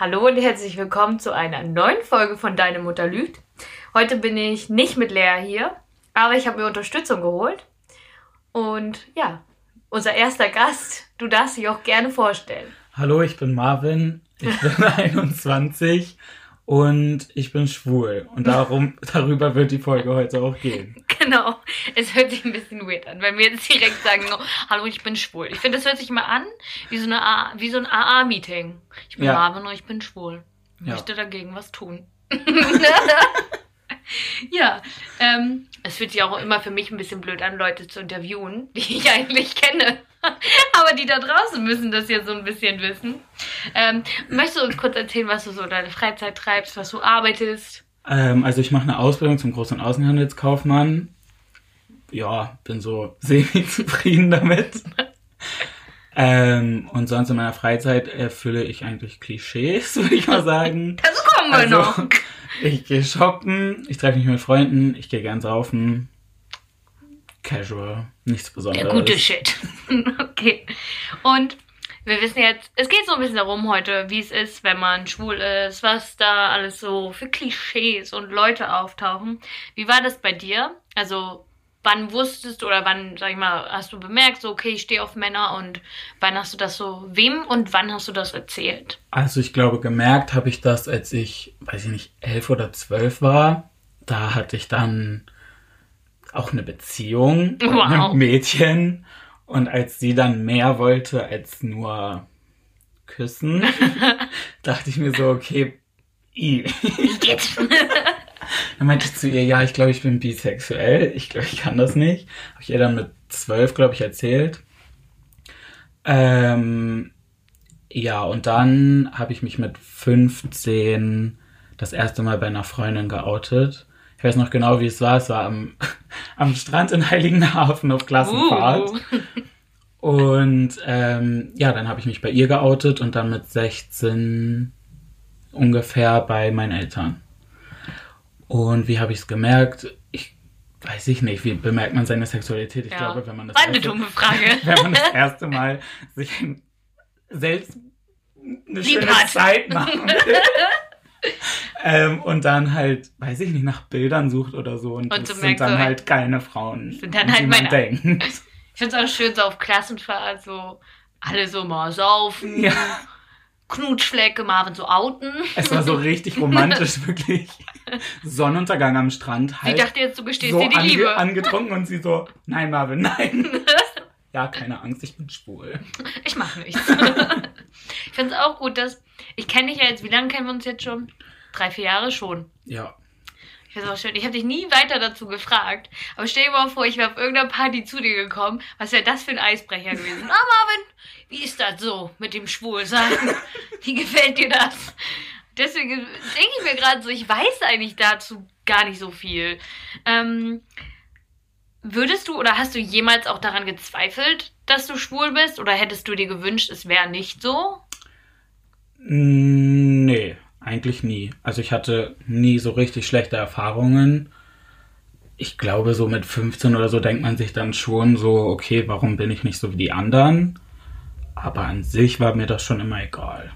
Hallo und herzlich willkommen zu einer neuen Folge von Deine Mutter lügt. Heute bin ich nicht mit Lea hier, aber ich habe mir Unterstützung geholt. Und ja, unser erster Gast, du darfst dich auch gerne vorstellen. Hallo, ich bin Marvin, ich bin 21 und ich bin schwul. Und darum, darüber wird die Folge heute auch gehen. Genau. Es hört sich ein bisschen weird an, wenn wir jetzt direkt sagen, oh, hallo, ich bin schwul. Ich finde, das hört sich mal an wie so, eine A wie so ein AA-Meeting. Ich bin Ja. Marvin und ich bin schwul. Ich Ja. möchte dagegen was tun. ja, ähm, es fühlt sich auch immer für mich ein bisschen blöd an, Leute zu interviewen, die ich eigentlich kenne. Aber die da draußen müssen das ja so ein bisschen wissen. Ähm, möchtest du uns kurz erzählen, was du so in deiner Freizeit treibst, was du arbeitest? Ähm, also ich mache eine Ausbildung zum Groß- und Außenhandelskaufmann. Ja, bin so semi-zufrieden damit. ähm, und sonst in meiner Freizeit erfülle ich eigentlich Klischees, würde ich mal sagen. Dazu kommen wir Also, noch. Ich gehe shoppen, ich treffe mich mit Freunden, ich gehe gern saufen. Casual, nichts Besonderes. Der gute Shit. okay. Und wir wissen jetzt, es geht so ein bisschen darum heute, wie es ist, wenn man schwul ist, was da alles so für Klischees und Leute auftauchen. Wie war das bei dir? Also, wann wusstest du oder wann, sag ich mal, hast du bemerkt, so, okay, ich stehe auf Männer und wann hast du das so, wem und wann hast du das erzählt? Also ich glaube, gemerkt habe ich das, als ich, weiß ich nicht, elf oder zwölf war. Da hatte ich dann auch eine Beziehung mit Wow. einem Mädchen. Und als sie dann mehr wollte als nur küssen, dachte ich mir so, okay, i. Wie geht's? Dann meinte ich zu ihr, ja, ich glaube, ich bin bisexuell. Ich glaube, ich kann das nicht. Habe ich ihr dann mit zwölf, glaube ich, erzählt. Ähm, ja, und dann habe ich mich mit 15 das erste Mal bei einer Freundin geoutet. Ich weiß noch genau, wie es war. Es war am, am Strand in Heiligenhafen auf Klassenfahrt. Uh. Und ähm, ja, dann habe ich mich bei ihr geoutet und dann mit 16 ungefähr bei meinen Eltern. Und wie habe ich es gemerkt? Ich weiß ich nicht, wie bemerkt man seine Sexualität? Ich Ja. glaube, wenn man das eine erste, dumme Frage. wenn man das erste Mal sich selbst eine schöne hat. Zeit machen will. ähm, und dann halt, weiß ich nicht, nach Bildern sucht oder so. Und, Und das so sind dann so, halt keine Frauen, sind dann halt Männer. denkt. Ich finde es auch schön, so auf Klassenfahrt, so alle so mal saufen, Ja. Knutschflecke, Marvin so outen. Es war so richtig romantisch, wirklich. Sonnenuntergang am Strand. Halt dachte jetzt, du gestehst so dir die ange Liebe. angetrunken und sie so, nein, Marvin, nein. ja, keine Angst, ich bin schwul. Ich mach nichts. ich finde es auch gut, dass. Ich kenne dich ja jetzt, wie lange kennen wir uns jetzt schon? Drei, vier Jahre schon. Ja. Ich finde es auch schön. Ich habe dich nie weiter dazu gefragt. Aber stell dir mal vor, ich wäre auf irgendeiner Party zu dir gekommen. Was wäre das für ein Eisbrecher gewesen? Ah, Marvin, wie ist das so mit dem Schwulsein? Wie gefällt dir das? Deswegen denke ich mir gerade so, ich weiß eigentlich dazu gar nicht so viel. Ähm, würdest du oder hast du jemals auch daran gezweifelt, dass du schwul bist? Oder hättest du dir gewünscht, es wäre nicht so? Mm, Nee, eigentlich nie. Also ich hatte nie so richtig schlechte Erfahrungen. Ich glaube, so mit 15 oder so denkt man sich dann schon so, okay, warum bin ich nicht so wie die anderen? Aber an sich war mir das schon immer egal.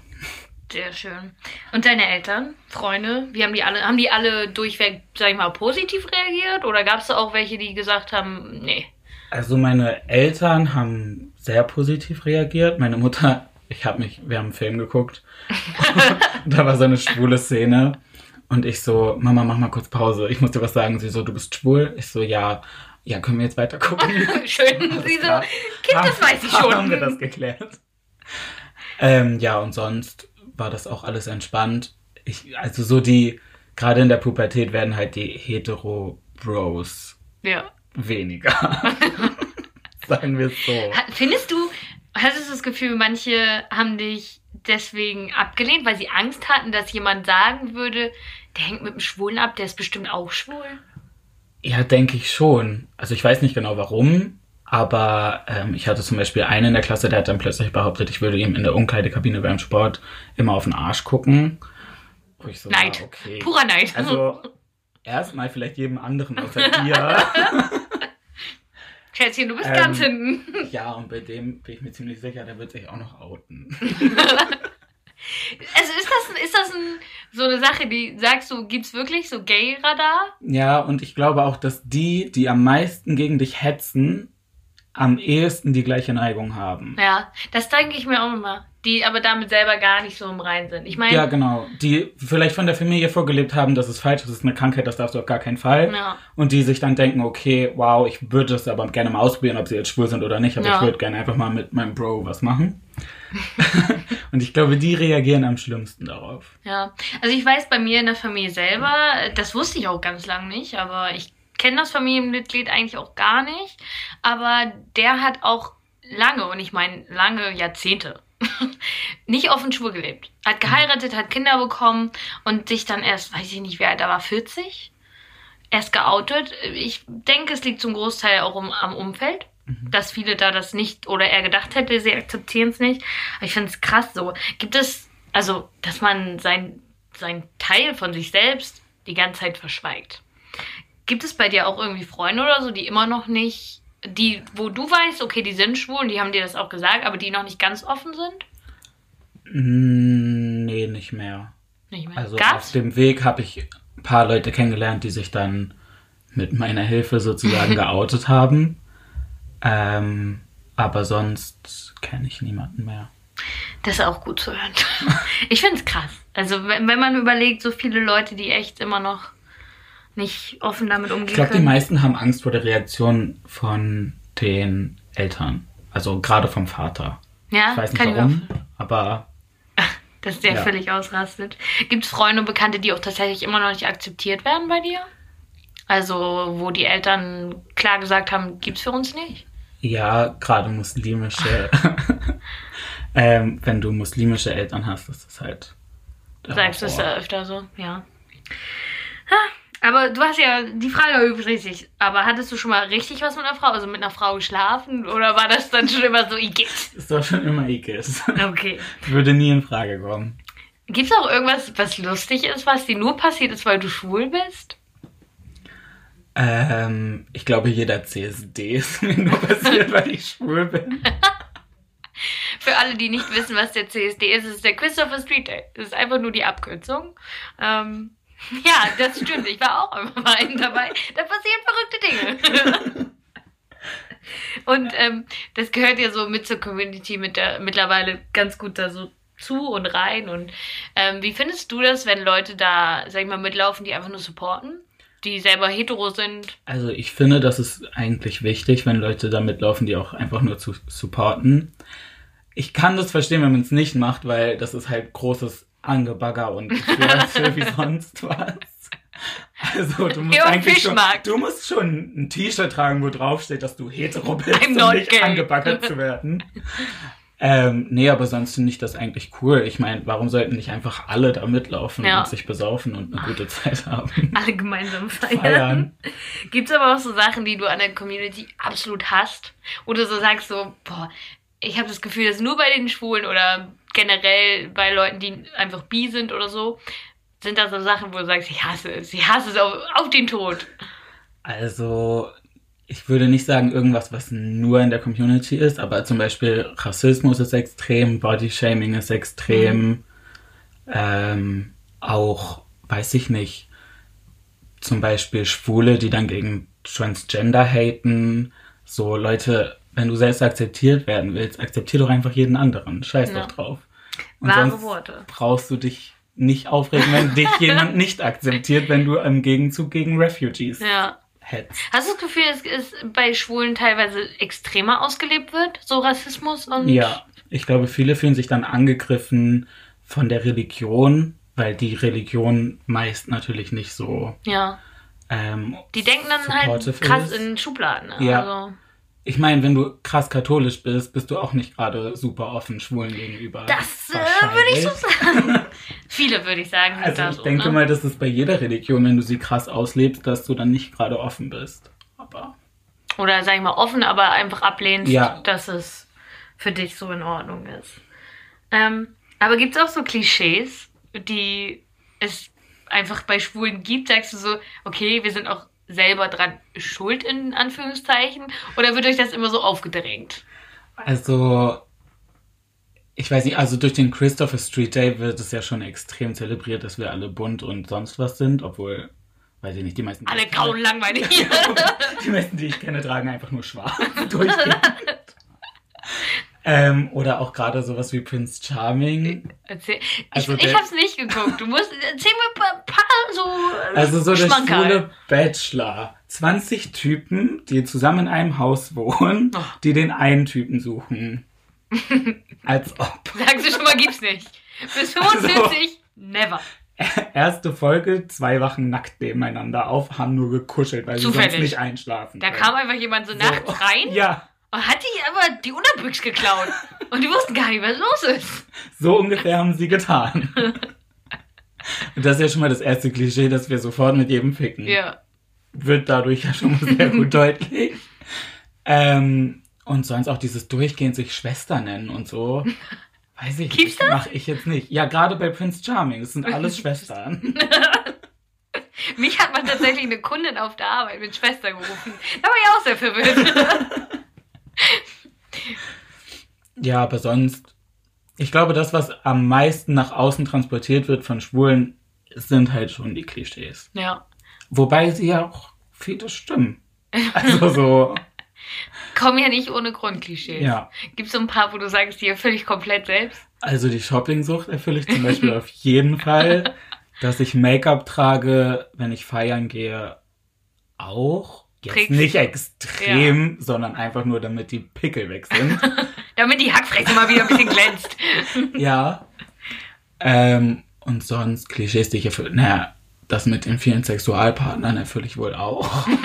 Sehr schön. Und deine Eltern, Freunde, wie haben die alle, haben die alle durchweg, sag ich mal, positiv reagiert? Oder gab es da auch welche, die gesagt haben, nee? Also meine Eltern haben sehr positiv reagiert. Meine Mutter, ich habe mich, wir haben einen Film geguckt. da war so eine schwule Szene. Und ich so, Mama, mach mal kurz Pause. Ich muss dir was sagen. Sie so, du bist schwul? Ich so, ja. Ja, können wir jetzt weiter gucken? Schön. Alles Sie so. Kind, das weiß ich schon. Haben wir das geklärt. Ähm, ja, und sonst war das auch alles entspannt. Ich, also so die, gerade in der Pubertät werden halt die Hetero-Bros Ja. weniger. Sagen wir es so. Findest du, hattest du das Gefühl, manche haben dich deswegen abgelehnt, weil sie Angst hatten, dass jemand sagen würde, der hängt mit dem Schwulen ab, der ist bestimmt auch schwul? Ja, denke ich schon. Also ich weiß nicht genau warum, aber ähm, ich hatte zum Beispiel einen in der Klasse, der hat dann plötzlich behauptet, ich würde ihm in der Umkleidekabine beim Sport immer auf den Arsch gucken. Wo ich so war, Neid. okay. Purer Neid. Also erstmal vielleicht jedem anderen außer dir. Schätzchen, du bist Ähm, ganz hinten. ja, und bei dem bin ich mir ziemlich sicher, der wird sich auch noch outen. Also ist das, ist das ein, so eine Sache, die sagst du, gibt's wirklich so Gay-Radar? Ja, und ich glaube auch, dass die, die am meisten gegen dich hetzen, am ehesten die gleiche Neigung haben. Ja, das denke ich mir auch immer. Die aber damit selber gar nicht so im Rein sind. Ich meine, Ja, genau. Die vielleicht von der Familie vorgelebt haben, das ist falsch, das ist eine Krankheit, das darfst du auf gar keinen Fall. Ja. Und die sich dann denken, okay, wow, ich würde das aber gerne mal ausprobieren, ob sie jetzt schwul sind oder nicht, aber Ja. ich würde gerne einfach mal mit meinem Bro was machen. und ich glaube, die reagieren am schlimmsten darauf. Ja, also ich weiß bei mir in der Familie selber, das wusste ich auch ganz lang nicht, aber ich kenne das Familienmitglied eigentlich auch gar nicht. Aber der hat auch lange, und ich meine lange Jahrzehnte, nicht offen schwul gelebt. Hat geheiratet, hat Kinder bekommen und sich dann erst, weiß ich nicht, wie alt er war, 40? Erst geoutet. Ich denke, es liegt zum Großteil auch um, am Umfeld. Dass viele da das nicht oder er gedacht hätte, sie akzeptieren es nicht. Aber ich finde es krass so. Gibt es, also, dass man sein, sein Teil von sich selbst die ganze Zeit verschweigt. Gibt es bei dir auch irgendwie Freunde oder so, die immer noch nicht, die, wo du weißt, okay, die sind schwul und die haben dir das auch gesagt, aber die noch nicht ganz offen sind? Mm, Nee, nicht mehr. Nicht mehr. Also auf Gab's? dem Weg habe ich ein paar Leute kennengelernt, die sich dann mit meiner Hilfe sozusagen geoutet haben. Ähm, aber sonst kenne ich niemanden mehr. Das ist auch gut zu hören. Ich finde es krass. Also wenn, wenn man überlegt, so viele Leute, die echt immer noch nicht offen damit umgehen Ich glaube, die meisten haben Angst vor der Reaktion von den Eltern. Also gerade vom Vater. ja, Ich weiß nicht warum, aber dass der Ja. völlig ausrastet. Gibt es Freunde und Bekannte, die auch tatsächlich immer noch nicht akzeptiert werden bei dir? Also, wo die Eltern klar gesagt haben, gibt's für uns nicht? ja, gerade muslimische. ähm, wenn du muslimische Eltern hast, ist das halt. Sagst du es ja öfter so, ja. Ha, Aber du hast ja die Frage war übrigens richtig. Aber hattest du schon mal richtig was mit einer Frau, also mit einer Frau geschlafen? Oder war das dann schon immer so, Igitt? Ist doch schon immer Ikes. Okay. Würde nie in Frage kommen. Gibt's auch irgendwas, was lustig ist, was dir nur passiert ist, weil du schwul bist? Ähm, ich glaube, jeder CSD ist mir nur passiert, weil ich schwul bin. Für alle, die nicht wissen, was der CSD ist, ist der Christopher Street Day. Das ist einfach nur die Abkürzung. Ähm, ja, das stimmt. Ich war auch immer bei einem dabei. Da passieren verrückte Dinge. Und ähm, das gehört ja so mit zur Community mit der mittlerweile ganz gut da so zu und rein. Und ähm, wie findest du das, wenn Leute da, sag ich mal, mitlaufen, die einfach nur supporten? Die selber hetero sind? Also ich finde, das ist eigentlich wichtig, wenn Leute da mitlaufen, die auch einfach nur zu supporten. Ich kann das verstehen, wenn man es nicht macht, weil das ist halt großes Angebagger und Gefürze wie sonst was. Also du musst und eigentlich schon, du musst schon ein T-Shirt tragen, wo drauf steht, dass du hetero bist, I'm um nicht gay. angebaggert zu werden. Ähm, nee, aber sonst finde ich das eigentlich cool. Ich meine, warum sollten nicht einfach alle da mitlaufen Ja. und sich besaufen und eine gute Zeit haben? Alle gemeinsam feiern. Feiern. Gibt's aber auch so Sachen, die du an der Community absolut hast? Oder so sagst so, boah, ich habe das Gefühl, dass nur bei den Schwulen oder generell bei Leuten, die einfach bi sind oder so, sind da so Sachen, wo du sagst, ich hasse es, ich hasse es auf, auf den Tod. Also, ich würde nicht sagen irgendwas, was nur in der Community ist, aber zum Beispiel Rassismus ist extrem, Bodyshaming ist extrem, ähm, auch, weiß ich nicht, zum Beispiel Schwule, die dann gegen Transgender haten, so Leute, wenn du selbst akzeptiert werden willst, akzeptier doch einfach jeden anderen, scheiß Ja. doch drauf. Und Wahre Worte. brauchst du dich nicht aufregen, wenn dich jemand nicht akzeptiert, wenn du im Gegenzug gegen Refugees Ja. hetzt. Hast du das Gefühl, dass es bei Schwulen teilweise extremer ausgelebt wird, so Rassismus und Ja, ich glaube, viele fühlen sich dann angegriffen von der Religion, weil die Religion meist natürlich nicht so. ja. Ähm, Die denken dann halt krass ist. in Schubladen. Ja. Also, Ich meine, wenn du krass katholisch bist, bist du auch nicht gerade super offen Schwulen gegenüber. das äh, würde ich so sagen. Viele würde ich sagen. Also ich so, denke ne? mal, das ist bei jeder Religion, wenn du sie krass auslebst, dass du dann nicht gerade offen bist. Aber Oder sag ich mal offen, aber einfach ablehnst, Ja. dass es für dich so in Ordnung ist. Ähm, aber gibt es auch so Klischees, die es einfach bei Schwulen gibt? Sagst du so, okay, wir sind auch selber dran schuld in Anführungszeichen? Oder wird euch das immer so aufgedrängt? Also, ich weiß nicht, also durch den Christopher Street Day wird es ja schon extrem zelebriert, dass wir alle bunt und sonst was sind, obwohl, weiß ich nicht, die meisten. Alle grauen langweilig. die meisten, die ich kenne, tragen einfach nur schwarz durchgehend. Ähm, oder auch gerade sowas wie Prince Charming. Erzähl. Also ich, ich hab's nicht geguckt. Du musst, erzähl mir ein paar, so. äh, Also so der schwule Bachelor. 20 Typen, die zusammen in einem Haus wohnen, Oh. die den einen Typen suchen. Als ob. Sagst du schon mal, gibt's nicht. Bis 45, never. Erste Folge, zwei wachen nackt nebeneinander auf, haben nur gekuschelt, weil sie Zufällig. sonst nicht einschlafen Da können. kam einfach jemand so So. nachts rein Ja, und hat die aber die Unterbüchs geklaut. Und die wussten gar nicht, was los ist. so ungefähr haben sie getan. Und das ist ja schon mal das erste Klischee, dass wir sofort mit jedem ficken. Ja. Wird dadurch ja schon mal sehr gut deutlich. Ähm, und sonst auch dieses durchgehend sich Schwester nennen und so. Weiß ich Gibt's nicht. Mache ich jetzt nicht. Ja, gerade bei Prince Charming. Das sind alles Schwestern. Mich hat man tatsächlich eine Kundin auf der Arbeit mit Schwester gerufen. Da war ich auch sehr verwirrt. Ja, aber sonst, ich glaube, das, was am meisten nach außen transportiert wird von Schwulen, sind halt schon die Klischees. Ja. Wobei sie ja auch viele stimmen. Also so, Kommen ja nicht ohne Grundklischees. ja. Gibt es so ein paar, wo du sagst, die erfülle ich komplett selbst? Also die Shoppingsucht erfülle ich zum Beispiel auf jeden Fall. Dass ich Make-up trage, wenn ich feiern gehe, auch. Jetzt nicht extrem, sondern einfach nur, damit die Pickel weg sind. Damit die Hackfresse mal wieder ein bisschen glänzt. ja. Ähm, und sonst Klischees, die ich erfülle. Naja, das mit den vielen Sexualpartnern erfülle ich wohl auch.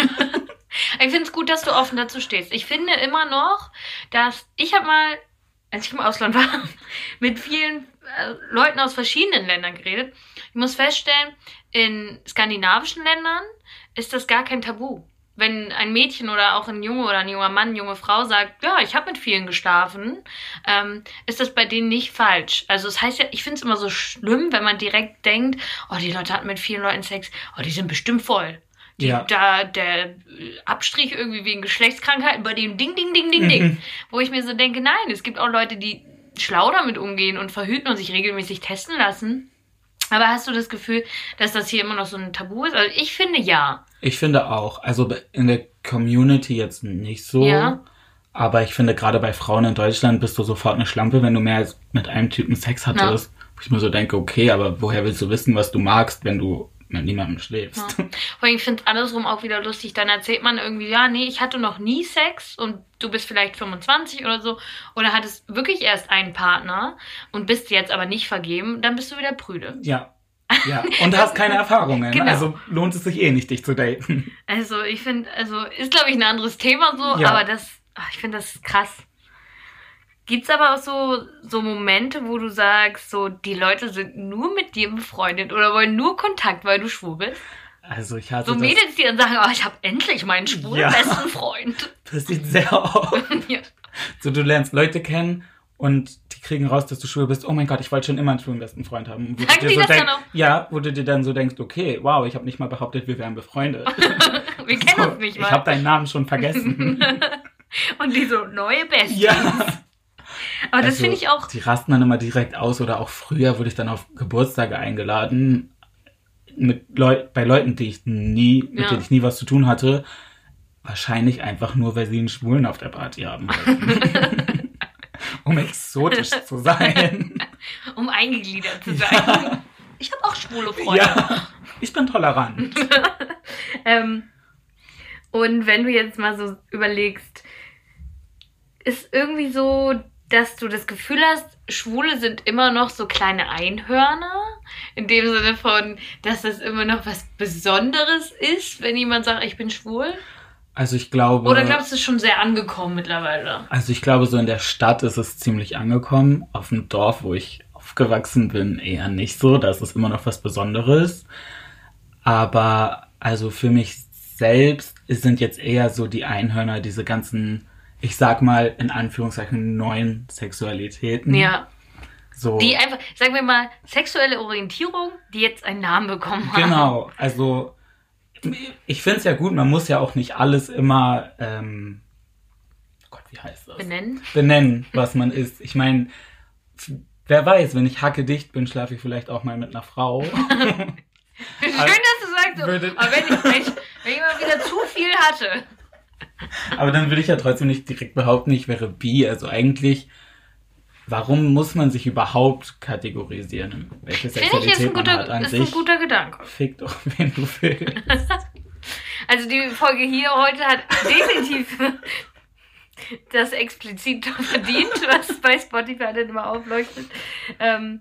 Ich finde es gut, dass du offen dazu stehst. Ich finde immer noch, dass ich habe mal, als ich im Ausland war, mit vielen äh, Leuten aus verschiedenen Ländern geredet. Ich muss feststellen, in skandinavischen Ländern ist das gar kein Tabu. Wenn ein Mädchen oder auch ein Junge oder ein junger Mann, junge Frau sagt, ja, ich habe mit vielen geschlafen, ähm, ist das bei denen nicht falsch. Also es heißt ja, ich finde es immer so schlimm, wenn man direkt denkt, oh, die Leute hatten mit vielen Leuten Sex, oh, die sind bestimmt voll. Die, Ja. Da der Abstrich irgendwie wegen Geschlechtskrankheiten bei dem Ding, Ding, Ding, Ding, Ding. Mhm. Wo ich mir so denke, nein, es gibt auch Leute, die schlau damit umgehen und verhüten und sich regelmäßig testen lassen. Aber hast du das Gefühl, dass das hier immer noch so ein Tabu ist? Also ich finde ja. Ich finde auch. Also in der Community jetzt nicht so. Ja. Aber ich finde, gerade bei Frauen in Deutschland bist du sofort eine Schlampe, wenn du mehr als mit einem Typen Sex hattest. Wo ich mir so denke, okay, aber woher willst du wissen, was du magst, wenn du mit niemandem schläfst? Ja. Vor allem, ich finde es andersrum auch wieder lustig. Dann erzählt man irgendwie, ja, nee, ich hatte noch nie Sex und du bist vielleicht 25 oder so. Oder hattest wirklich erst einen Partner und bist jetzt aber nicht vergeben. Dann bist du wieder prüde. Ja. Ja. Und hast keine Erfahrungen. Genau. Also lohnt es sich eh nicht, dich zu daten. Also ich finde, also ist glaube ich ein anderes Thema so, Ja. aber das, ach, ich finde das krass. Gibt's aber auch so, so Momente, wo du sagst, so die Leute sind nur mit dir befreundet oder wollen nur Kontakt, weil du schwul bist? Also ich hatte So das Mädels, die dann sagen, oh, ich habe endlich meinen schwulen Ja. besten Freund. passiert sehr oft. ja. So, du lernst Leute kennen und die kriegen raus, dass du schwul bist. Oh mein Gott, ich wollte schon immer einen schwulen besten Freund haben. Wo Sagen die so das denk- dann auch? Ja, wo du dir dann so denkst, okay, wow, ich habe nicht mal behauptet, wir wären befreundet. Wir kennen uns nicht ich habe mal. deinen Namen schon vergessen. Und die so neue Besties. ja. Aber das Also, finde ich auch. Die rasten dann immer direkt aus oder auch früher wurde ich dann auf Geburtstage eingeladen mit Leu bei Leuten, die ich nie, mit Ja. denen ich nie was zu tun hatte. Wahrscheinlich einfach nur, weil sie einen Schwulen auf der Party haben. um exotisch zu sein. Um eingegliedert zu sein. Ja. Ich habe auch schwule Freunde. ja, ich bin tolerant. Ähm, und wenn du jetzt mal so überlegst, ist irgendwie so, dass du das Gefühl hast, Schwule sind immer noch so kleine Einhörner. In dem Sinne von, dass das immer noch was Besonderes ist, wenn jemand sagt, ich bin schwul. Also ich glaube. Oder glaubst du, es ist schon sehr angekommen mittlerweile? Also ich glaube, so in der Stadt ist es ziemlich angekommen. Auf dem Dorf, wo ich aufgewachsen bin, eher nicht so. Da ist es immer noch was Besonderes. Aber also für mich selbst sind jetzt eher so die Einhörner, diese ganzen, ich sag mal in Anführungszeichen, neuen Sexualitäten. Ja. So. Die einfach, sagen wir mal, sexuelle Orientierung, die jetzt einen Namen bekommen haben. Genau, also ich finde es ja gut, man muss ja auch nicht alles immer, ähm, Gott, wie heißt das? Benennen. benennen, was man ist. Ich meine, wer weiß, wenn ich hacke dicht bin, schlafe ich vielleicht auch mal mit einer Frau. Schön, dass du sagst, Würde- aber wenn ich, wenn, ich, wenn ich mal wieder zu viel hatte. Aber dann würde ich ja trotzdem nicht direkt behaupten, ich wäre bi. Also eigentlich, warum muss man sich überhaupt kategorisieren? Welche Finde ich, ist ein, Sexualität man guter, hat an ist ein sich? guter Gedanke. Fick doch, wen du willst. Also die Folge hier heute hat definitiv das explizit verdient, was bei Spotify dann immer aufleuchtet. Ähm,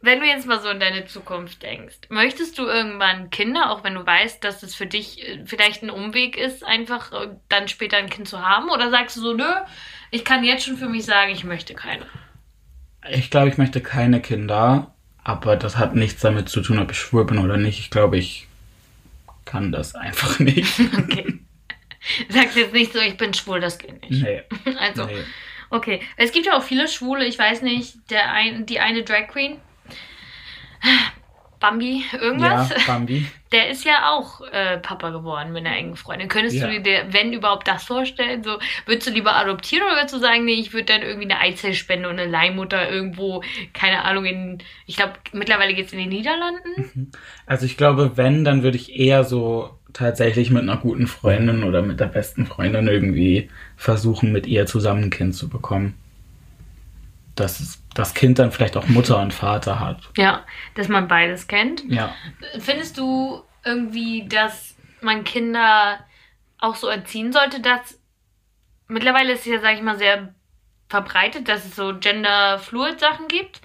wenn du jetzt mal so in deine Zukunft denkst, möchtest du irgendwann Kinder, auch wenn du weißt, dass es für dich äh, vielleicht ein Umweg ist, einfach äh, dann später ein Kind zu haben? Oder sagst du so, nö, ich kann jetzt schon für mich sagen, ich möchte keine? Ich glaube, ich möchte keine Kinder, aber das hat nichts damit zu tun, ob ich schwul bin oder nicht. Ich glaube, ich kann das einfach nicht. Okay. Sagst jetzt nicht so, ich bin schwul, das geht nicht. Nee, Also, nee. Okay, es gibt ja auch viele Schwule, ich weiß nicht, der ein, die eine Drag Queen, Bambi, irgendwas, Ja, Bambi. der ist ja auch äh, Papa geworden mit einer engen Freundin. Könntest Ja. du dir, wenn überhaupt, das vorstellen? So, würdest du lieber adoptieren oder würdest du sagen, nee, ich würde dann irgendwie eine Eizellspende und eine Leihmutter irgendwo, keine Ahnung, in, ich glaube, mittlerweile geht's in den Niederlanden? Also ich glaube, wenn, dann würde ich eher so tatsächlich mit einer guten Freundin oder mit der besten Freundin irgendwie versuchen, mit ihr zusammen ein Kind zu bekommen. Dass es- das Kind dann vielleicht auch Mutter und Vater hat. Ja, dass man beides kennt. Ja. Findest du irgendwie, dass man Kinder auch so erziehen sollte, dass mittlerweile ist es ja, sag ich mal, sehr verbreitet, dass es so gender-fluid-Sachen gibt.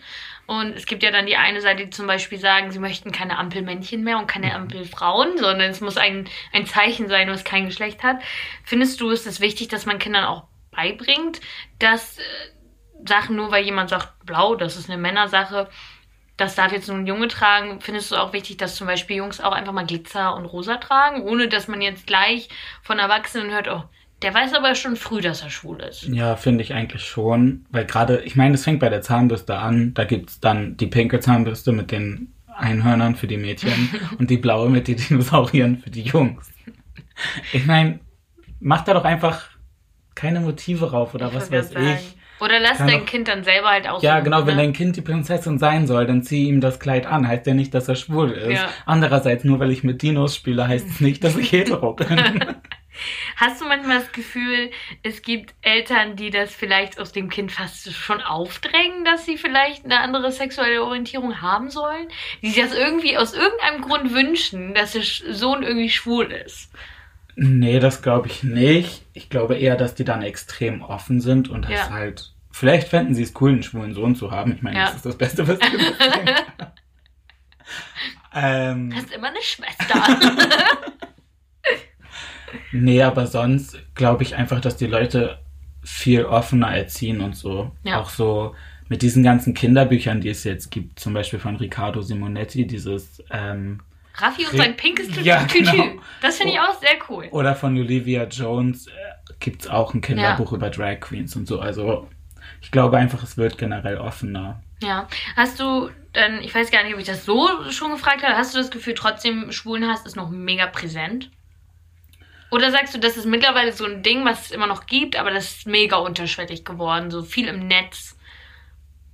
Und es gibt ja dann die eine Seite, die zum Beispiel sagen, sie möchten keine Ampelmännchen mehr und keine Ampelfrauen, sondern es muss ein, ein Zeichen sein, was kein Geschlecht hat. Findest du, ist es wichtig, dass man Kindern auch beibringt, dass äh, Sachen, nur weil jemand sagt, blau, das ist eine Männersache, das darf jetzt nur ein Junge tragen. Findest du auch wichtig, dass zum Beispiel Jungs auch einfach mal Glitzer und Rosa tragen, ohne dass man jetzt gleich von Erwachsenen hört, oh, der weiß aber schon früh, dass er schwul ist. Ja, finde ich eigentlich schon. Weil gerade, ich meine, es fängt bei der Zahnbürste an. Da gibt's dann die pinke Zahnbürste mit den Einhörnern für die Mädchen und die blaue mit den Dinosauriern für die Jungs. Ich meine, mach da doch einfach keine Motive rauf oder Ich was weiß ich. Oder lass dein doch- Kind dann selber halt aussuchen. Ja, genau, wenn ne? dein Kind die Prinzessin sein soll, dann zieh ihm das Kleid an. Heißt ja nicht, dass er schwul ist. Ja. Andererseits, nur weil ich mit Dinos spiele, heißt es nicht, dass ich hetero bin. Hast du manchmal das Gefühl, es gibt Eltern, die das vielleicht aus dem Kind fast schon aufdrängen, dass sie vielleicht eine andere sexuelle Orientierung haben sollen? Die sich das irgendwie aus irgendeinem Grund wünschen, dass der Sohn irgendwie schwul ist. Nee, das glaube ich nicht. Ich glaube eher, dass die dann extrem offen sind und das Ja. halt. Vielleicht fänden sie es cool, einen schwulen Sohn zu haben. Ich meine, Ja. das ist das Beste, was sie können. ähm, Hast immer eine Schwester. nee, aber sonst glaube ich einfach, dass die Leute viel offener erziehen und so. Ja. Auch so mit diesen ganzen Kinderbüchern, die es jetzt gibt, zum Beispiel von Riccardo Simonetti, dieses ähm, Raffi und sein pinkes Ja, Tütü. genau. Das finde ich auch sehr cool. Oder von Olivia Jones äh, gibt's auch ein Kinderbuch über Drag Queens und so. Also ich glaube einfach, es wird generell offener. Ja. Hast du dann, ich weiß gar nicht, ob ich das so schon gefragt habe, hast du das Gefühl, trotzdem Schwulenhass ist noch mega präsent? Oder sagst du, das ist mittlerweile so ein Ding, was es immer noch gibt, aber das ist mega unterschwellig geworden, so viel im Netz?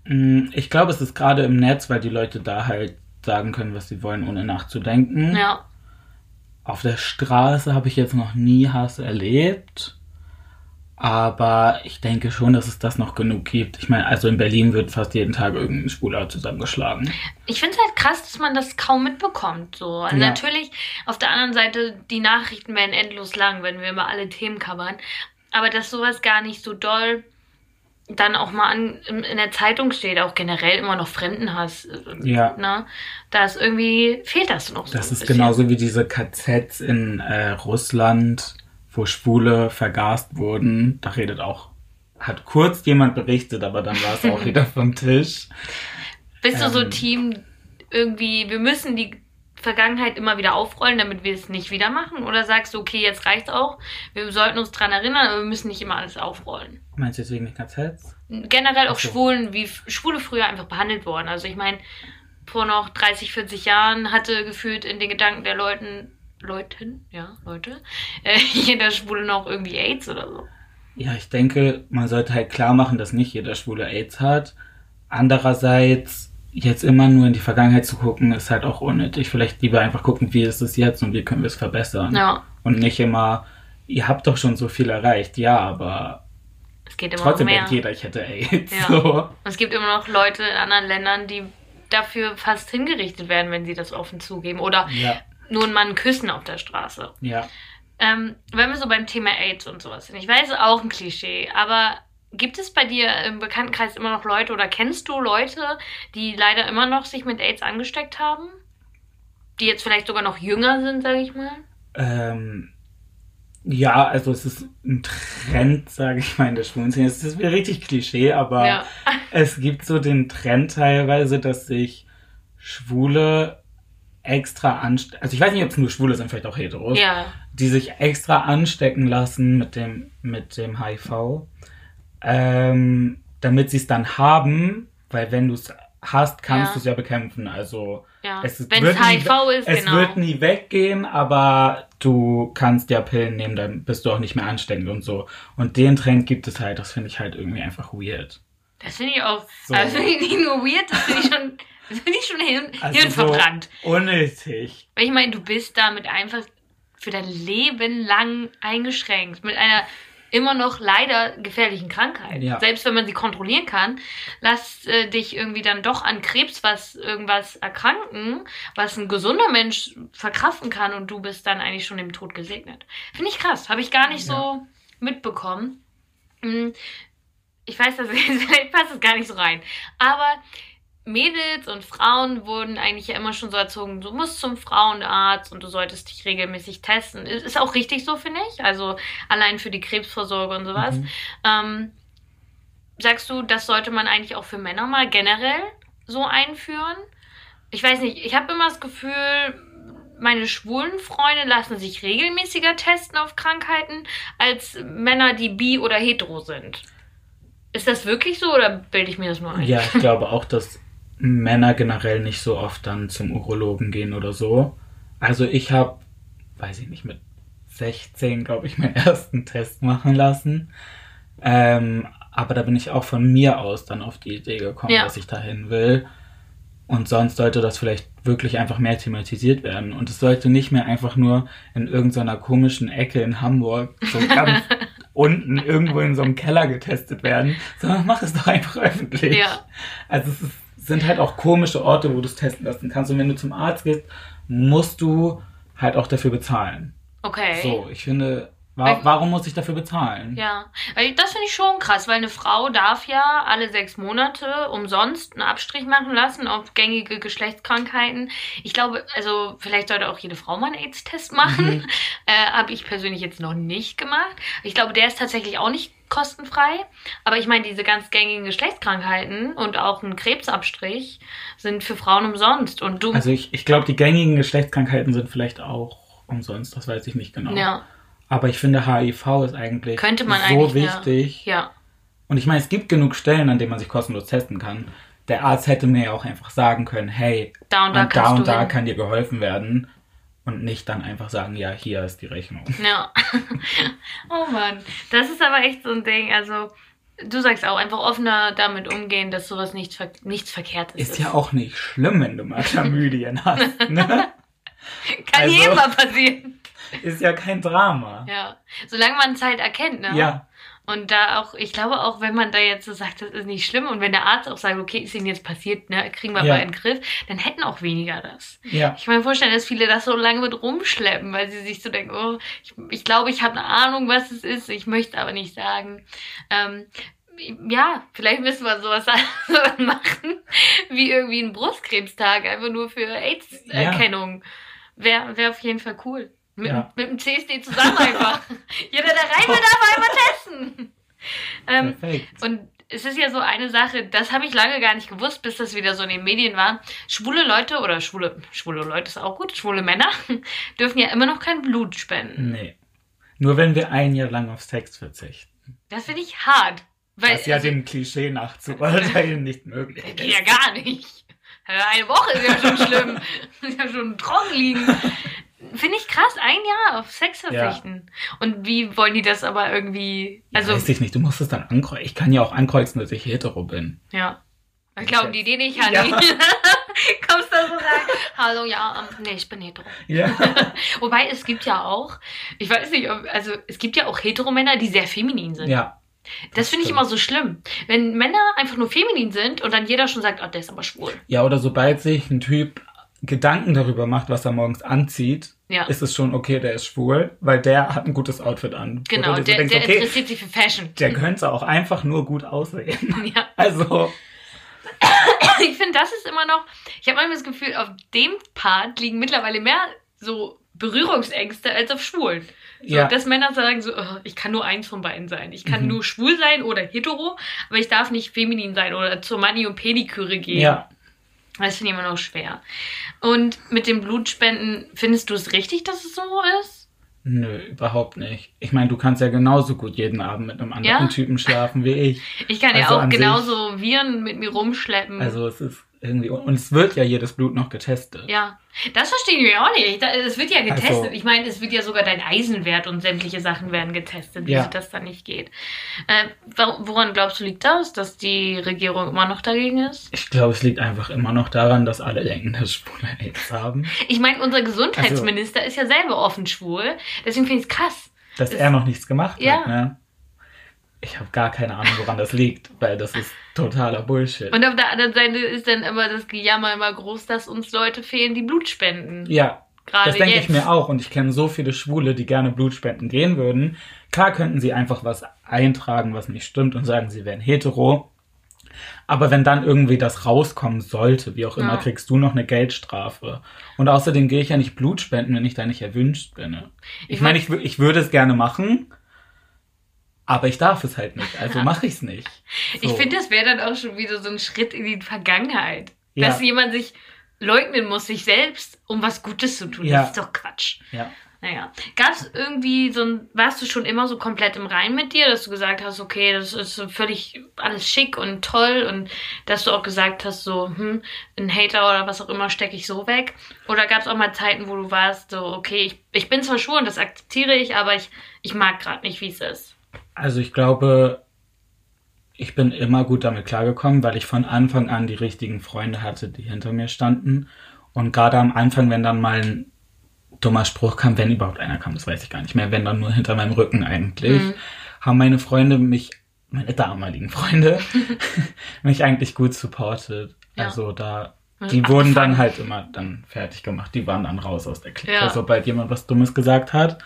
Mm, Ich glaube, es ist gerade im Netz, weil die Leute da halt sagen können, was sie wollen, ohne nachzudenken. Ja. Auf der Straße habe ich jetzt noch nie Hass erlebt. Aber ich denke schon, dass es das noch genug gibt. Ich meine, also in Berlin wird fast jeden Tag irgendein Schwuler zusammengeschlagen. Ich finde es halt krass, dass man das kaum mitbekommt. So. Also Ja. Natürlich, auf der anderen Seite, die Nachrichten werden endlos lang, wenn wir immer alle Themen covern. Aber dass sowas gar nicht so doll dann auch mal an, in der Zeitung steht, auch generell immer noch Fremdenhass. äh, Ja. Ne? Da ist irgendwie, fehlt das noch so. Das ist bisschen. genauso wie diese KZs in äh, Russland, wo Schwule vergast wurden. Da redet auch, hat kurz jemand berichtet, aber dann war es auch wieder vom Tisch. Bist du so ähm, Team, irgendwie, wir müssen die Vergangenheit immer wieder aufrollen, damit wir es nicht wieder machen? Oder sagst du, okay, jetzt reicht's auch, wir sollten uns dran erinnern, aber wir müssen nicht immer alles aufrollen? Meinst du jetzt wegen den KZs? generell auch so. Schwulen, wie Schwule früher einfach behandelt worden. Also ich meine, vor noch 30, 40 Jahren hatte gefühlt in den Gedanken der Leuten, Leuten, ja, Leute, äh, jeder Schwule noch irgendwie AIDS oder so. Ja, ich denke, man sollte halt klar machen, dass nicht jeder Schwule AIDS hat. andererseits jetzt immer nur in die Vergangenheit zu gucken, ist halt auch unnötig. Vielleicht lieber einfach gucken, wie ist es jetzt und wie können wir es verbessern. Ja. Und nicht immer, ihr habt doch schon so viel erreicht, ja, aber Es geht immer trotzdem noch mehr. denkt jeder, ich hätte AIDS. Ja. So. Und es gibt immer noch Leute in anderen Ländern, die dafür fast hingerichtet werden, wenn sie das offen zugeben. Oder Ja, nur einen Mann küssen auf der Straße. ja. Ähm, wenn wir so beim Thema AIDS und sowas sind. Ich weiß, auch ein Klischee, aber gibt es bei dir im Bekanntenkreis immer noch Leute oder kennst du Leute, die leider immer noch sich mit AIDS angesteckt haben? Die jetzt vielleicht sogar noch jünger sind, sage ich mal? Ähm, ja, also es ist ein Trend, sage ich mal, in der schwulen Szene. Es ist richtig Klischee, aber Ja. es gibt so den Trend teilweise, dass sich Schwule extra anstecken, also ich weiß nicht, ob es nur Schwule sind, vielleicht auch Heteros, Ja. die sich extra anstecken lassen mit dem, mit dem HIV, ähm, damit sie es dann haben, weil wenn du es hast, kannst Ja. du es ja bekämpfen. Also Ja. es wird es nie- HIV ist, es genau. wird nie weggehen, aber du kannst ja Pillen nehmen, dann bist du auch nicht mehr ansteckend und so. Und den Trend gibt es halt, das finde ich halt irgendwie einfach weird. Das finde ich auch. So. Also finde ich nicht nur weird, das finde ich schon, das finde ich schon hirn, Also hirnverbrannt. so unnötig. Weil ich meine, du bist damit einfach für dein Leben lang eingeschränkt. Mit einer immer noch leider gefährlichen Krankheit. Ja. Selbst wenn man sie kontrollieren kann, lass äh, dich irgendwie dann doch an Krebs was irgendwas erkranken, was ein gesunder Mensch verkraften kann und du bist dann eigentlich schon dem Tod gesegnet. Finde ich krass. Habe ich gar nicht so mitbekommen. Hm, Ich weiß, dass vielleicht passt es gar nicht so rein. Aber Mädels und Frauen wurden eigentlich ja immer schon so erzogen, du musst zum Frauenarzt und du solltest dich regelmäßig testen. Ist auch richtig so, finde ich. Also allein für die Krebsvorsorge und sowas. Mhm. Ähm, sagst du, das sollte man eigentlich auch für Männer mal generell so einführen? Ich weiß nicht, ich habe immer das Gefühl, meine schwulen Freunde lassen sich regelmäßiger testen auf Krankheiten als Männer, die bi oder hetero sind. Ist das wirklich so oder bilde ich mir das nur ein? Ja, ich glaube auch, dass Männer generell nicht so oft dann zum Urologen gehen oder so. Also ich habe, weiß ich nicht, mit 16, glaube ich, meinen ersten Test machen lassen. Ähm, aber da bin ich auch von mir aus dann auf die Idee gekommen, Ja. dass ich dahin will. Und sonst sollte das vielleicht wirklich einfach mehr thematisiert werden. Und es sollte nicht mehr einfach nur in irgendeiner komischen Ecke in Hamburg so ganz unten irgendwo in so einem Keller getestet werden, sondern mach es doch einfach öffentlich. Ja. Also es ist, sind halt auch komische Orte, wo du es testen lassen kannst. Und wenn du zum Arzt gehst, musst du halt auch dafür bezahlen. Okay. So, ich finde, wa Weil- warum muss ich dafür bezahlen? Ja, weil das finde ich schon krass, weil eine Frau darf ja alle sechs Monate umsonst einen Abstrich machen lassen auf gängige Geschlechtskrankheiten. Ich glaube, also vielleicht sollte auch jede Frau mal einen AIDS-Test machen. Äh, Habe ich persönlich jetzt noch nicht gemacht. Ich glaube, der ist tatsächlich auch nicht kostenfrei. Aber ich meine, diese ganz gängigen Geschlechtskrankheiten und auch ein Krebsabstrich sind für Frauen umsonst. Und du. Also ich, ich glaube, die gängigen Geschlechtskrankheiten sind vielleicht auch umsonst, das weiß ich nicht genau. ja, Aber ich finde, HIV ist eigentlich Könnte man so eigentlich, wichtig. ja, Und ich meine, es gibt genug Stellen, an denen man sich kostenlos testen kann. Der Arzt hätte mir ja auch einfach sagen können, hey, da und da und da und da kann dir geholfen werden. Und nicht dann einfach sagen, ja, hier ist die Rechnung. Ja. oh Mann. Das ist aber echt so ein Ding. Also, du sagst auch, einfach offener damit umgehen, dass sowas nichts, ver nichts Verkehrtes ist. Ist ja auch nicht schlimm, wenn du mal Chlamydien hast. Ne? Kann also- jedem mal passieren. Ist ja kein Drama. Ja. Solange man es halt erkennt, ne? Ja. Und da auch, ich glaube auch, wenn man da jetzt so sagt, das ist nicht schlimm und wenn der Arzt auch sagt, okay, ist Ihnen jetzt passiert, ne, kriegen wir Ja. mal in den Griff, dann hätten auch weniger das. Ja. Ich kann mir vorstellen, dass viele das so lange mit rumschleppen, weil sie sich so denken, oh, ich, ich glaube, ich habe eine Ahnung, was es ist, ich möchte aber nicht sagen. Ähm, ja, vielleicht müssen wir sowas machen, wie irgendwie ein Brustkrebstag, einfach nur für AIDS-Erkennung. Wäre wär auf jeden Fall cool. Mit, Ja. mit dem CSD zusammen einfach. Jeder, der rein will, darf einmal testen. Ähm, Perfekt. und es ist ja so eine Sache, das habe ich lange gar nicht gewusst, bis das wieder so in den Medien war. Schwule Leute oder schwule, schwule Leute ist auch gut, schwule Männer dürfen ja immer noch kein Blut spenden. Nee. Nur wenn wir ein Jahr lang auf Sex verzichten. Das finde ich hart. Weil, Was ja also, dem Klischee nachzuurteilen nicht möglich das geht ja ist. gar nicht. Eine Woche ist ja schon schlimm. ist ja schon trocken liegen. Finde ich krass, ein Jahr auf Sex verzichten. Und wie wollen die das aber irgendwie. Also, Also, Weiß ich nicht, du musst es dann ankreuzen. Ich kann ja auch ankreuzen, dass ich hetero bin. ja. Glauben die dir nicht, Hanni? Ja. Kommst da so rein? Hallo, ja, ähm, nee, ich bin hetero. Ja. Wobei, es gibt ja auch, ich weiß nicht, ob, also es gibt ja auch Heteromänner, die sehr feminin sind. ja. das finde ich immer so schlimm. Wenn Männer einfach nur feminin sind und dann jeder schon sagt, oh, der ist aber schwul. Ja, oder sobald sich ein Typ Gedanken darüber macht, was er morgens anzieht, Ja. ist es schon okay, der ist schwul, weil der hat ein gutes Outfit an. Genau, der, denkst, der okay, interessiert sich für Fashion. der könnte auch einfach nur gut aussehen. Ja. Also, Ich finde, das ist immer noch, ich habe manchmal das Gefühl, auf dem Part liegen mittlerweile mehr so Berührungsängste als auf Schwulen. So, ja. Dass Männer sagen so, oh, ich kann nur eins von beiden sein. Ich kann Mhm. nur schwul sein oder hetero, aber ich darf nicht feminin sein oder zur Mani- und Pediküre gehen. Ja. Das finde ich immer noch schwer. Und mit dem Blutspenden, findest du es richtig, dass es so ist? Nö, überhaupt nicht. Ich meine, du kannst ja genauso gut jeden Abend mit einem anderen Ja? Typen schlafen wie ich. Ich kann ja Also auch an sich- genauso Viren mit mir rumschleppen. Also es ist irgendwie. Und es wird ja jedes Blut noch getestet. Ja, das verstehe ich auch nicht. Es wird ja getestet. Also- ich meine, es wird ja sogar dein Eisenwert und sämtliche Sachen werden getestet, wie Ja. das dann nicht geht. Äh, woran glaubst du, liegt das, dass die Regierung immer noch dagegen ist? Ich glaube, es liegt einfach immer noch daran, dass alle denken, dass Schwule AIDS haben. Ich meine, unser Also Gesundheitsminister ist ja selber offen schwul. Deswegen finde ich es krass. Dass Das- er noch nichts gemacht Ja. hat, ne? Ich habe gar keine Ahnung, woran das liegt, weil das ist totaler Bullshit. Und auf der anderen Seite ist dann immer das Gejammer immer groß, dass uns Leute fehlen, die Blut spenden. ja, Gerade das denke ich mir auch. Und ich kenne so viele Schwule, die gerne Blutspenden gehen würden. Klar könnten sie einfach was eintragen, was nicht stimmt und sagen, sie wären hetero. Aber wenn dann irgendwie das rauskommen sollte, wie auch immer, Ja. kriegst du noch eine Geldstrafe. Und außerdem gehe ich ja nicht Blut spenden, wenn ich da nicht erwünscht bin. Ich Ich meine, ich, ich würde es gerne machen, aber ich darf es halt nicht. Also mache ich es nicht. Ich So. finde, das wäre dann auch schon wieder so ein Schritt in die Vergangenheit. Ja. Dass jemand sich leugnen muss, sich selbst, um was Gutes zu tun. Ja. Das ist doch Quatsch. Ja. Naja. Gab es irgendwie so ein, warst du schon immer so komplett im Rein mit dir, dass du gesagt hast, okay, das ist so völlig alles schick und toll und dass du auch gesagt hast, so, hm, ein Hater oder was auch immer stecke ich so weg? Oder gab es auch mal Zeiten, wo du warst, so, okay, ich, ich bin zwar schwul und das akzeptiere ich, aber ich, ich mag gerade nicht, wie es ist. Also ich glaube, ich bin immer gut damit klargekommen, weil ich von Anfang an die richtigen Freunde hatte, die hinter mir standen. Und gerade am Anfang, wenn dann mal ein dummer Spruch kam, wenn überhaupt einer kam, das weiß ich gar nicht mehr, wenn dann nur hinter meinem Rücken eigentlich, Mhm. haben meine Freunde mich, meine damaligen Freunde, mich eigentlich gut supportet. Ja. Also da, die wurden dann halt immer dann fertig gemacht. Die waren dann raus aus der Clique, Ja. sobald jemand was Dummes gesagt hat.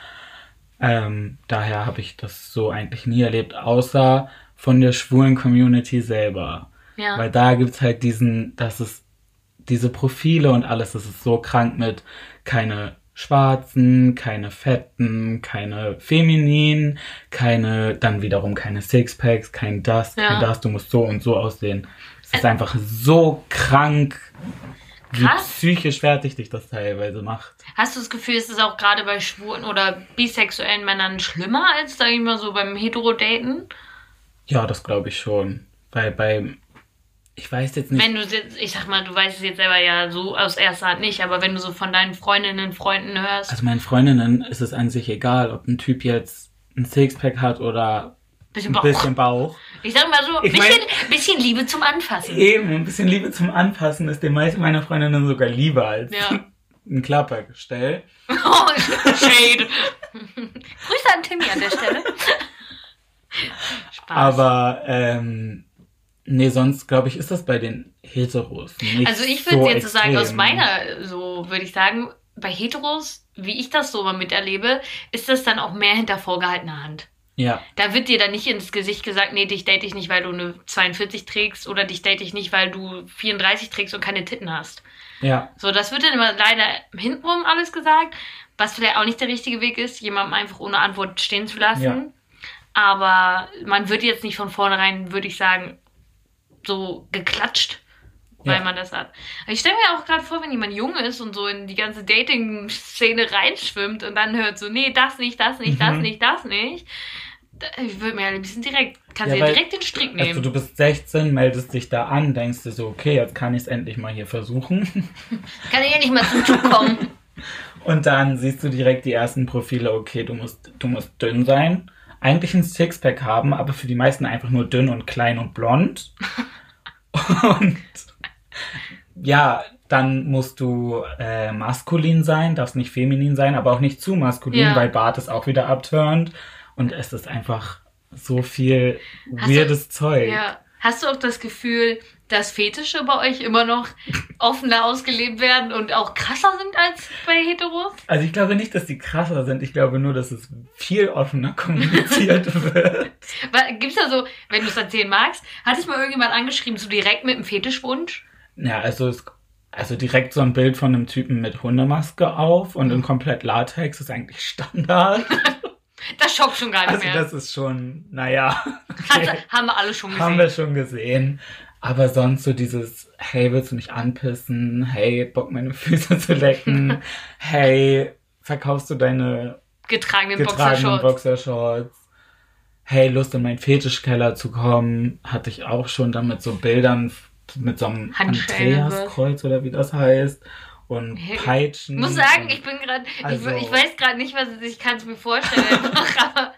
Ähm, daher habe ich das so eigentlich nie erlebt, außer von der schwulen Community selber. Ja. Weil da gibt's halt diesen, das ist diese Profile und alles, das ist so krank mit keine Schwarzen, keine Fetten, keine Femininen, keine, dann wiederum keine Sixpacks, kein das, Ja. kein das, du musst so und so aussehen. Es ist einfach so krank, Krass. psychisch fertig dich das teilweise macht. Hast du das Gefühl, ist es auch gerade bei schwulen oder bisexuellen Männern schlimmer als, sag ich mal, so beim Hetero-Daten? Ja, das glaube ich schon. Weil beim, ich weiß jetzt nicht, Wenn du jetzt, ich sag mal, du weißt es jetzt selber ja so aus erster Hand nicht, aber wenn du so von deinen Freundinnen, Freunden hörst, also meinen Freundinnen ist es an sich egal, ob ein Typ jetzt ein Sixpack hat oder bisschen ein Bauch. bisschen Bauch. Ich sag mal so, Ich bisschen, bisschen Liebe zum Anfassen. Eben, ein bisschen Liebe zum Anfassen ist den meisten meiner Freundinnen sogar lieber als Ja. ein Klappergestell. Oh, Shade. Grüße an Timmy an der Stelle. Spaß. Aber, ähm, nee, sonst glaube ich, ist das bei den Heteros nicht Also ich würde so jetzt so sagen, aus extrem. meiner, so würde ich sagen, bei Heteros, wie ich das so mal miterlebe, ist das dann auch mehr hinter vorgehaltener Hand. Ja, Da wird dir dann nicht ins Gesicht gesagt, nee, dich date ich nicht, weil du eine 42 trägst oder dich date ich nicht, weil du 34 trägst und keine Titten hast. ja, So, das wird dann immer leider hintenrum alles gesagt, was vielleicht auch nicht der richtige Weg ist, jemandem einfach ohne Antwort stehen zu lassen. Ja. Aber man wird jetzt nicht von vornherein, würde ich sagen, so geklatscht, weil Ja. man das hat. Ich stelle mir auch gerade vor, wenn jemand jung ist und so in die ganze Dating-Szene reinschwimmt und dann hört so, nee, das nicht, das nicht, das Mhm. nicht, das nicht. Ich würde mir ein bisschen direkt, kannst Ja, du dir direkt den Strick nehmen. also du bist 16, meldest dich da an, denkst dir so, okay, jetzt kann ich es endlich mal hier versuchen. Kann ich ja nicht mal zum Zug kommen. Und dann siehst du direkt die ersten Profile, okay, du musst, du musst dünn sein, eigentlich ein Sixpack haben, aber für die meisten einfach nur dünn und klein und blond. Und ja, dann musst du äh, maskulin sein, darfst nicht feminin sein, aber auch nicht zu maskulin, Ja. weil Bart ist auch wieder abturnt. Und es ist einfach so viel Hast du- weirdes Zeug. Ja. Hast du auch das Gefühl, dass Fetische bei euch immer noch offener ausgelebt werden und auch krasser sind als bei Heteros? Also ich glaube nicht, dass die krasser sind. Ich glaube nur, dass es viel offener kommuniziert wird. Weil, Gibt's da so, wenn du es erzählen magst, hat dich mal irgendjemand angeschrieben, so direkt mit einem Fetischwunsch? Ja, also es, also direkt so ein Bild von einem Typen mit Hundemaske auf und in komplett Latex ist eigentlich Standard. Das schockt schon gar nicht Also mehr. das ist schon, naja, Hat, haben wir alle schon gesehen. haben wir schon gesehen. Aber sonst so dieses, hey, willst du mich anpissen? Hey, Bock meine Füße zu lecken? hey, verkaufst du deine getragenen getragenen Boxershorts. Boxershorts? Hey, Lust in meinen Fetischkeller zu kommen? Hatte ich auch schon dann mit so Bildern, mit so einem Andreaskreuz oder wie das heißt. Und Peitschen. Ich muss sagen, ich bin gerade, Also- ich, ich weiß gerade nicht, was. Ich kann es mir vorstellen, aber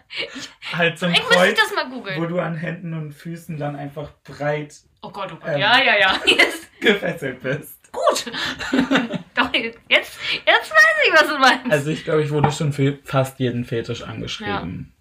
halt so ein ich muss Kreuz, das mal wo googeln. du an Händen und Füßen dann einfach breit Oh Gott, oh Gott. Ähm. ja, ja, ja. Jetzt, gefesselt bist. gut. Doch, jetzt, jetzt weiß ich, was du meinst. Also ich glaube, ich wurde schon für fast jeden Fetisch angeschrieben.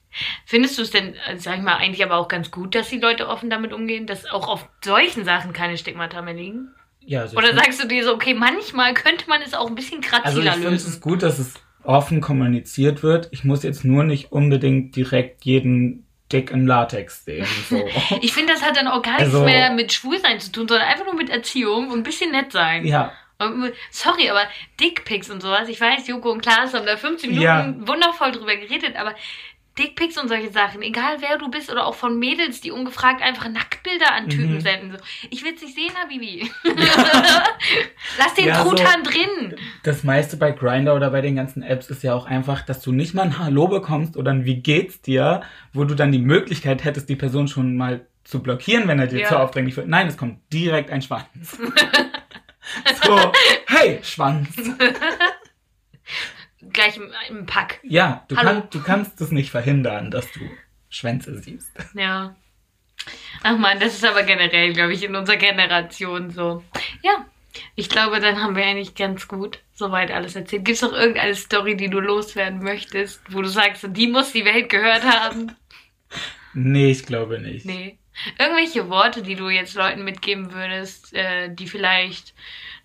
Findest du es denn, äh, sag ich mal, eigentlich aber auch ganz gut, dass die Leute offen damit umgehen, dass auch auf solchen Sachen keine Stigmata mehr liegen? Ja, also Oder sagst du dir so, okay, manchmal könnte man es auch ein bisschen also ich finde es lösen? gut, dass es offen kommuniziert wird. Ich muss jetzt nur nicht unbedingt direkt jeden Dick in Latex sehen. So. Ich finde, das hat dann auch gar nichts Also- mehr mit Schwulsein zu tun, sondern einfach nur mit Erziehung und ein bisschen nett sein. ja, Und, Sorry, aber Dickpics und sowas, ich weiß, Joko und Klaas haben da 15 Minuten Ja. wundervoll drüber geredet, aber Dickpics und solche Sachen, egal wer du bist oder auch von Mädels, die ungefragt einfach Nacktbilder an Typen Mhm. senden. So. Ich will es nicht sehen, Habibi. Lass den Ja, so- Truthahn drin. das meiste bei Grindr oder bei den ganzen Apps ist ja auch einfach, dass du nicht mal ein Hallo bekommst oder ein Wie geht's dir, wo du dann die Möglichkeit hättest, die Person schon mal zu blockieren, wenn er dir Ja. zu aufdringlich wird. Nein, es kommt direkt ein Schwanz. so, hey, Schwanz. Gleich im, im Pack. Ja, du, kann, du kannst es nicht verhindern, dass du Schwänze siehst. Ja. Ach man, das ist aber generell, glaube ich, in unserer Generation so. Ja, ich glaube, dann haben wir eigentlich ganz gut soweit alles erzählt. Gibt es noch irgendeine Story, die du loswerden möchtest, wo du sagst, die muss die Welt gehört haben? Nee, ich glaube nicht. Nee. Irgendwelche Worte, die du jetzt Leuten mitgeben würdest, äh, die vielleicht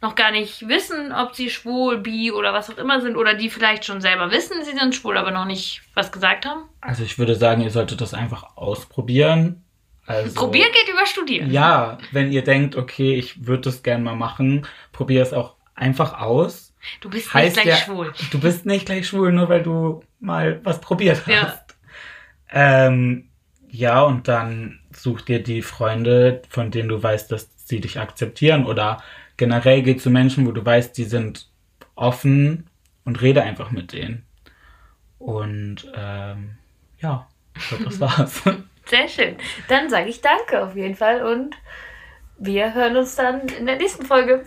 noch gar nicht wissen, ob sie schwul, bi oder was auch immer sind, oder die vielleicht schon selber wissen, sie sind schwul, aber noch nicht was gesagt haben? Also ich würde sagen, ihr solltet das einfach ausprobieren. Also, Probieren geht über Studieren. Ja, wenn ihr denkt, okay, ich würde das gerne mal machen, probier es auch einfach aus. Du bist Heißt nicht gleich ja, schwul. Du bist nicht gleich schwul, nur weil du mal was probiert hast. Ja. Ähm, ja, und dann such dir die Freunde, von denen du weißt, dass sie dich akzeptieren. Oder generell geh zu Menschen, wo du weißt, die sind offen und rede einfach mit denen. Und ähm, ja, ich glaube, das war's. Sehr schön. Dann sage ich danke auf jeden Fall und wir hören uns dann in der nächsten Folge.